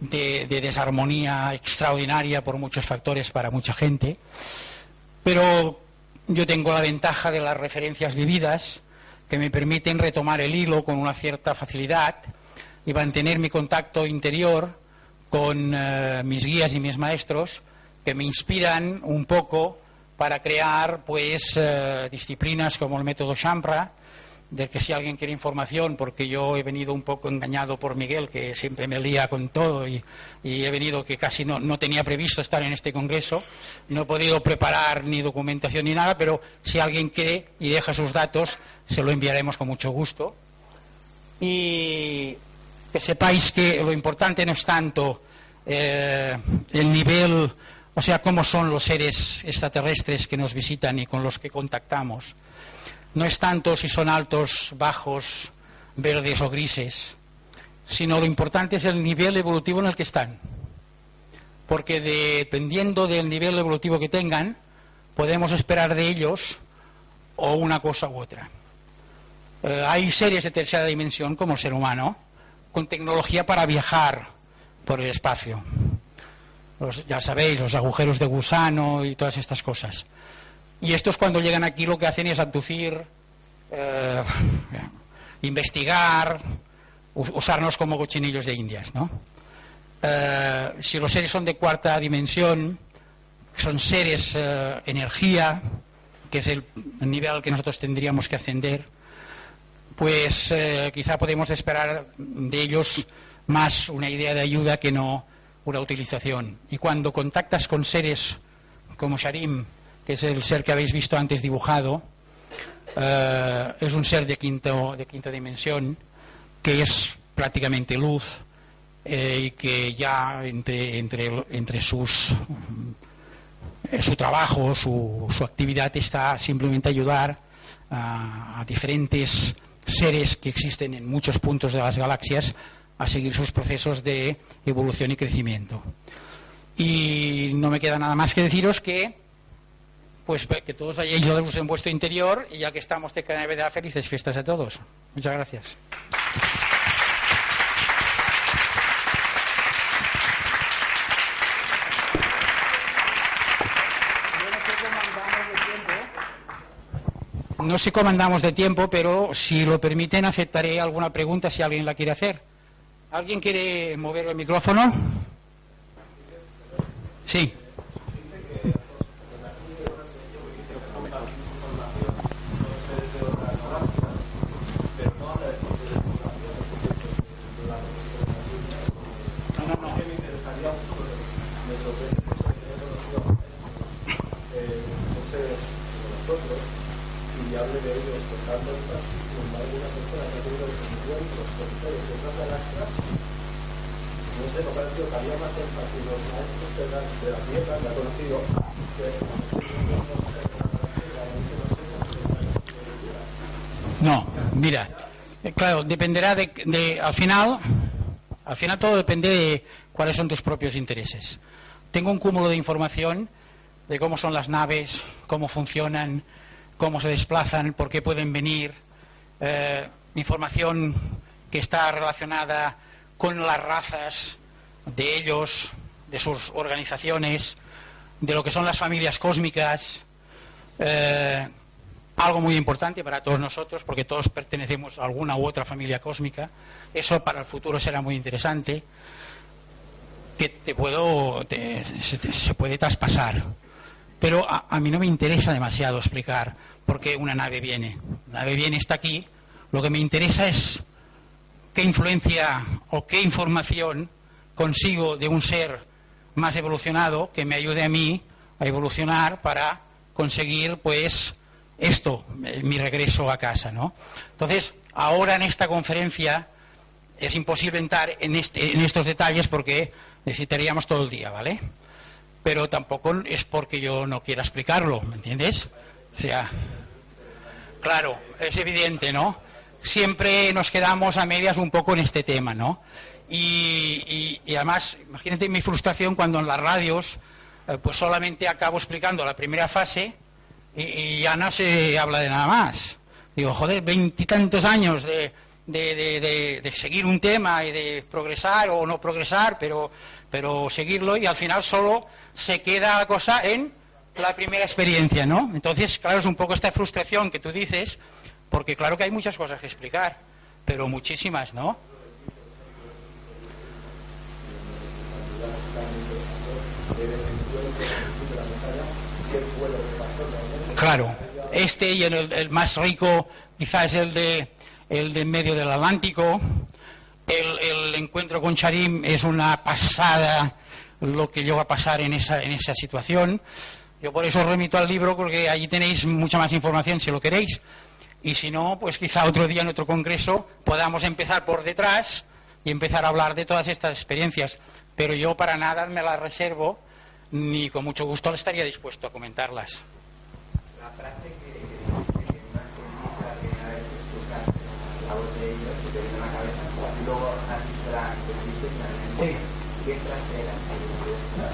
de, desarmonía extraordinaria por muchos factores para mucha gente, pero yo tengo la ventaja de las referencias vividas que me permiten retomar el hilo con una cierta facilidad y mantener mi contacto interior con eh, mis guías y mis maestros que me inspiran un poco para crear pues eh, disciplinas como el método Champra, del que si alguien quiere información, porque yo he venido un poco engañado por Miguel, que siempre me lía con todo, y, he venido que casi no, no, tenía previsto estar en este congreso, no he podido preparar ni documentación ni nada, pero si alguien quiere y deja sus datos, se lo enviaremos con mucho gusto. Y que sepáis que lo importante no es tanto eh, el nivel o sea, cómo son los seres extraterrestres que nos visitan y con los que contactamos. No es tanto si son altos, bajos, verdes o grises, sino lo importante es el nivel evolutivo en el que están. Porque dependiendo del nivel evolutivo que tengan, podemos esperar de ellos o una cosa u otra. Eh, hay seres de tercera dimensión, como el ser humano, con tecnología para viajar por el espacio ya sabéis, los agujeros de gusano y todas estas cosas. Y estos cuando llegan aquí lo que hacen es abducir, eh, investigar, usarnos como cochinillos de indias, ¿no? Eh, si los seres son de cuarta dimensión, son seres eh, energía, que es el nivel al que nosotros tendríamos que ascender, pues quizá podemos esperar de ellos más una idea de ayuda que no utilización. Y cuando contactas con seres como Sharim, que es el ser que habéis visto antes dibujado, eh, es un ser de, quinto, de quinta dimensión, que es prácticamente luz eh, y que ya entre, entre, entre sus, eh, su trabajo, su, su, actividad está simplemente ayudar a diferentes seres que existen en muchos puntos de las galaxias a seguir sus procesos de evolución y crecimiento. Y no me queda nada más que deciros que pues que todos hayáis luz en vuestro interior y ya que estamos de Navidad, felices fiestas a todos. Muchas gracias. No sé cómo andamos de tiempo, pero si lo permiten aceptaré alguna pregunta si alguien la quiere hacer. ¿Alguien quiere mover el micrófono? Sí. No, mira, eh, claro, dependerá de, al final, al final todo depende de cuáles son tus propios intereses. Tengo un cúmulo de información de cómo son las naves, cómo funcionan, cómo se desplazan, por qué pueden venir, eh, información que está relacionada con las razas de ellos, de sus organizaciones, de lo que son las familias cósmicas, eh, algo muy importante para todos nosotros, porque todos pertenecemos a alguna u otra familia cósmica. Eso para el futuro será muy interesante. Que te puedo, se, puede traspasar. Pero a, a, mí no me interesa demasiado explicar por qué una nave viene. La nave viene, está aquí. Lo que me interesa es qué influencia o qué información consigo de un ser más evolucionado que me ayude a mí a evolucionar para conseguir pues esto, eh, mi regreso a casa, ¿no? Entonces, ahora en esta conferencia es imposible entrar en, este, en estos detalles porque necesitaríamos todo el día, ¿vale? Pero tampoco es porque yo no quiera explicarlo, ¿me entiendes? O sea, claro, es evidente, ¿no? Siempre nos quedamos a medias un poco en este tema, ¿no? Y, además, imagínate mi frustración cuando en las radios, eh, pues solamente acabo explicando la primera fase y, ya no se habla de nada más. Digo, joder, veintitantos años de, de, seguir un tema y de progresar o no progresar, pero, pero seguirlo y al final solo se queda la cosa en la primera experiencia, ¿no? Entonces, claro, es un poco esta frustración que tú dices, porque claro que hay muchas cosas que explicar, pero muchísimas, ¿no? Claro, este y el, más rico quizás es el de el de medio del Atlántico. El, encuentro con Charim es una pasada lo que llegó a pasar en esa, en esa situación. Yo por eso os remito al libro porque allí tenéis mucha más información si lo queréis. Y si no, pues quizá otro día en otro congreso podamos empezar por detrás y empezar a hablar de todas estas experiencias. Pero yo para nada me las reservo ni con mucho gusto estaría dispuesto a comentarlas.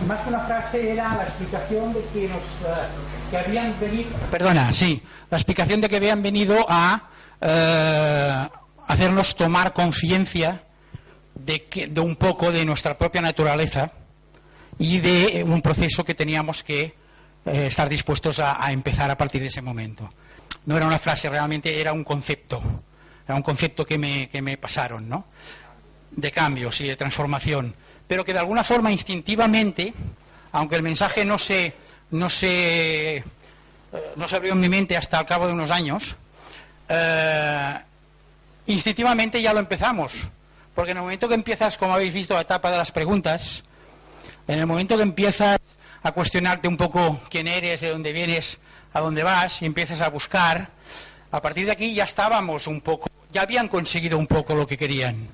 Más que una frase era la explicación de que nos eh, que habían venido. Perdona, sí, la explicación de que habían venido a eh, hacernos tomar conciencia de, que, de un poco de nuestra propia naturaleza y de un proceso que teníamos que eh, estar dispuestos a, empezar a partir de ese momento. No era una frase, realmente era un concepto, era un concepto que me, que me pasaron, ¿no? De cambios y de transformación, pero que de alguna forma instintivamente, aunque el mensaje no se, no se, eh, no se abrió en mi mente hasta al cabo de unos años, eh, instintivamente ya lo empezamos. Porque en el momento que empiezas, como habéis visto, la etapa de las preguntas, en el momento que empiezas a cuestionarte un poco quién eres, de dónde vienes, a dónde vas, y empiezas a buscar, a partir de aquí ya estábamos un poco, ya habían conseguido un poco lo que querían.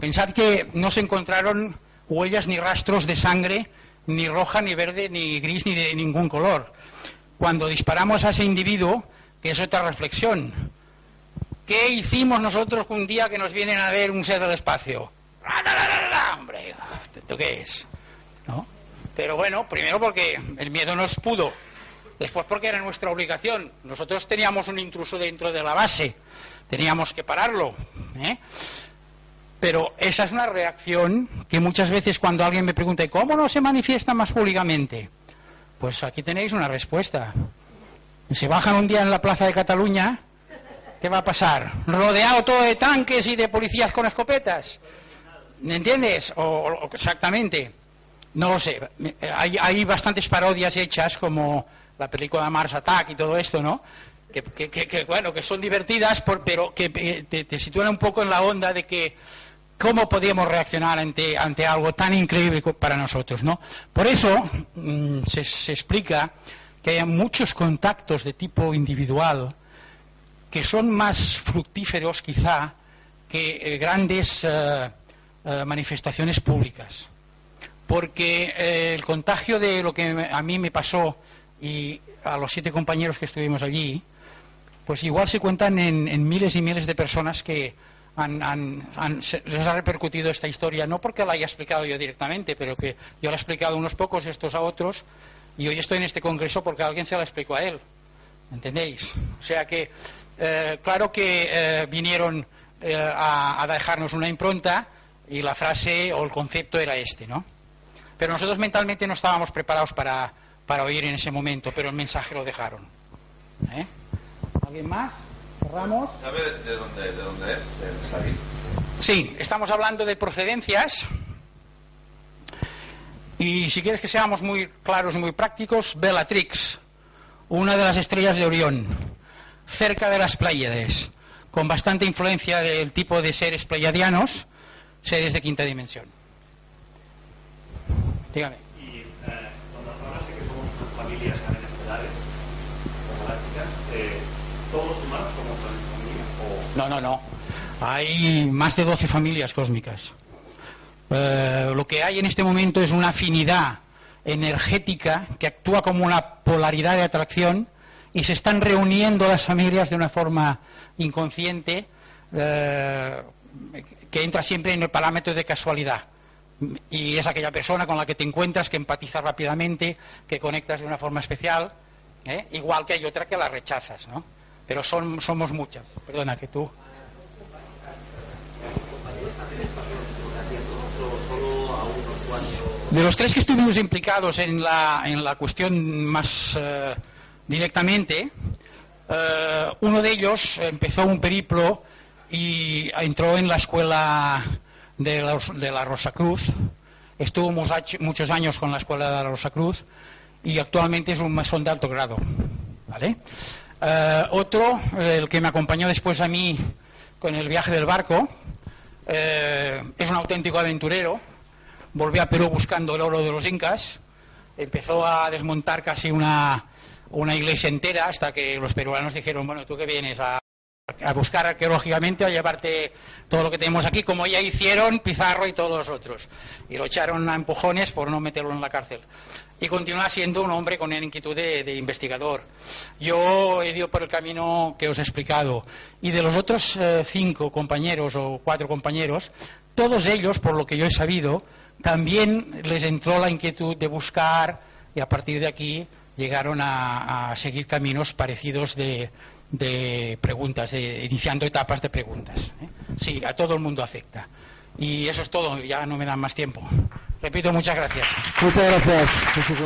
Pensad que no se encontraron huellas ni rastros de sangre, ni roja, ni verde, ni gris, ni de ningún color. Cuando disparamos a ese individuo, que es otra reflexión, ¿Qué hicimos nosotros un día que nos vienen a ver un ser del espacio? Hombre, ¿esto qué es? ¿No? Pero bueno, primero porque el miedo nos pudo, después porque era nuestra obligación. Nosotros teníamos un intruso dentro de la base, teníamos que pararlo. ¿eh? Pero esa es una reacción que muchas veces cuando alguien me pregunta, ¿cómo no se manifiesta más públicamente? Pues aquí tenéis una respuesta. Se bajan un día en la plaza de Cataluña ¿Qué va a pasar? ¿Rodeado todo de tanques y de policías con escopetas? ¿Me entiendes? O, exactamente. No lo sé. Hay, bastantes parodias hechas, como la película Mars Attack y todo esto, ¿no? Que, bueno, que son divertidas, pero que eh, te, sitúan un poco en la onda de que cómo podíamos reaccionar ante, ante algo tan increíble para nosotros, ¿no? Por eso mm, se, se explica que hay muchos contactos de tipo individual que son más fructíferos quizá que eh, grandes eh, eh, manifestaciones públicas. Porque el contagio de lo que a mí me pasó y a los siete compañeros que estuvimos allí, pues igual se cuentan en, miles y miles de personas que les ha repercutido esta historia, no porque la haya explicado yo directamente, pero que yo la he explicado a unos pocos, estos a otros, y hoy estoy en este congreso porque alguien se la explicó a él. ¿Entendéis? O sea que eh, claro que eh, vinieron eh, a, dejarnos una impronta y la frase o el concepto era este, ¿no? Pero nosotros mentalmente no estábamos preparados para, para oír en ese momento, pero el mensaje lo dejaron. ¿Alguien más? ¿Cerramos? ¿Sabe de dónde, de dónde es? Sí, estamos hablando de procedencias. Y si quieres que seamos muy claros y muy prácticos, Bellatrix, una de las estrellas de Orión cerca de las Pléyades, con bastante influencia del tipo de seres pleiadianos, seres de quinta dimensión. Dígame. Y eh, cuando hablamos de que somos familias también estelares, galácticas, eh, ¿todos los humanos somos familias? O... No, no, no. Hay más de 12 familias cósmicas. Eh, lo que hay en este momento es una afinidad energética que actúa como una polaridad de atracción y se están reuniendo las familias de una forma inconsciente eh, que entra siempre en el parámetro de casualidad. Y es aquella persona con la que te encuentras, que empatizas rápidamente, que conectas de una forma especial, ¿eh? igual que hay otra que la rechazas, ¿no? Pero son, somos muchas. Perdona, que tú. De los tres que estuvimos implicados en la, en la cuestión más eh, directamente. Eh, uno de ellos empezó un periplo y entró en la escuela de la, de la Rosa Cruz. Estuvo muchos años con la escuela de la Rosa Cruz y actualmente es un masón de alto grado. ¿vale? Eh, otro, el que me acompañó después a mí con el viaje del barco, eh, es un auténtico aventurero. Volvió a Perú buscando el oro de los incas. Empezó a desmontar casi una, una iglesia entera hasta que los peruanos dijeron, bueno, tú que vienes a, buscar arqueológicamente, a llevarte todo lo que tenemos aquí, como ya hicieron Pizarro y todos los otros. Y lo echaron a empujones por no meterlo en la cárcel. Y continúa siendo un hombre con una inquietud de, investigador. Yo he ido por el camino que os he explicado. Y de los otros eh, cinco compañeros o cuatro compañeros, todos ellos, por lo que yo he sabido, también les entró la inquietud de buscar y a partir de aquí llegaron a, seguir caminos parecidos de, preguntas, de, iniciando etapas de preguntas. ¿eh? Sí, a todo el mundo afecta. Y eso es todo, ya no me dan más tiempo. Repito, muchas gracias. Muchas gracias, Jesús.